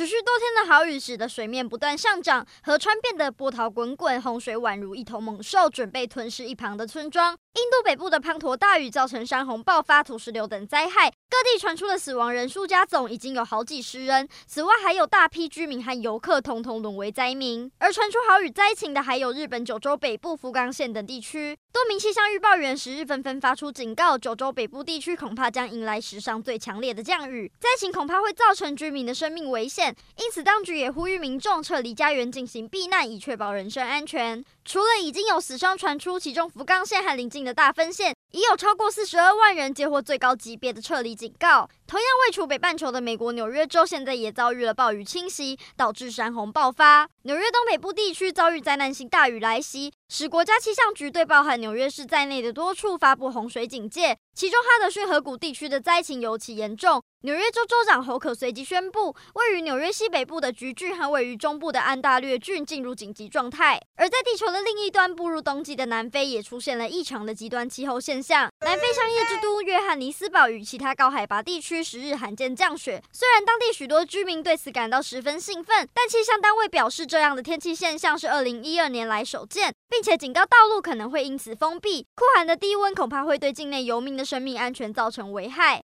持续多天的好雨使得水面不断上涨，河川变得波涛滚滚，洪水宛如一头猛兽，准备吞噬一旁的村庄。印度北部的滂沱大雨造成山洪爆发、土石流等灾害，各地传出的死亡人数加总已经有好几十人。此外，还有大批居民和游客统统沦为灾民。而传出豪雨灾情的，还有日本九州北部福冈县等地区。多名气象预报员十日纷纷发出警告，九州北部地区恐怕将迎来史上最强烈的降雨，灾情恐怕会造成居民的生命危险。因此，当局也呼吁民众撤离家园进行避难，以确保人身安全。除了已经有死伤传出，其中福冈县和邻近的大分县已有超过四十二万人接获最高级别的撤离警告。同样位处北半球的美国纽约州，现在也遭遇了暴雨侵袭，导致山洪爆发。纽约东北部地区遭遇灾难性大雨来袭，使国家气象局对包含纽约市在内的多处发布洪水警戒。其中哈德逊河谷地区的灾情尤其严重。纽约州州长侯可随即宣布，位于纽约西北部的橘郡和位于中部的安大略郡进入紧急状态。而在地球的另一端，步入冬季的南非也出现了异常的极端气候现象。南非商业之都约翰尼斯堡与其他高海拔地区十日罕见降雪，虽然当地许多居民对此感到十分兴奋，但气象单位表示，这样的天气现象是二零一二年来首见，并并且警告道路可能会因此封闭。酷寒的低温恐怕会对境内游民的生命安全造成危害。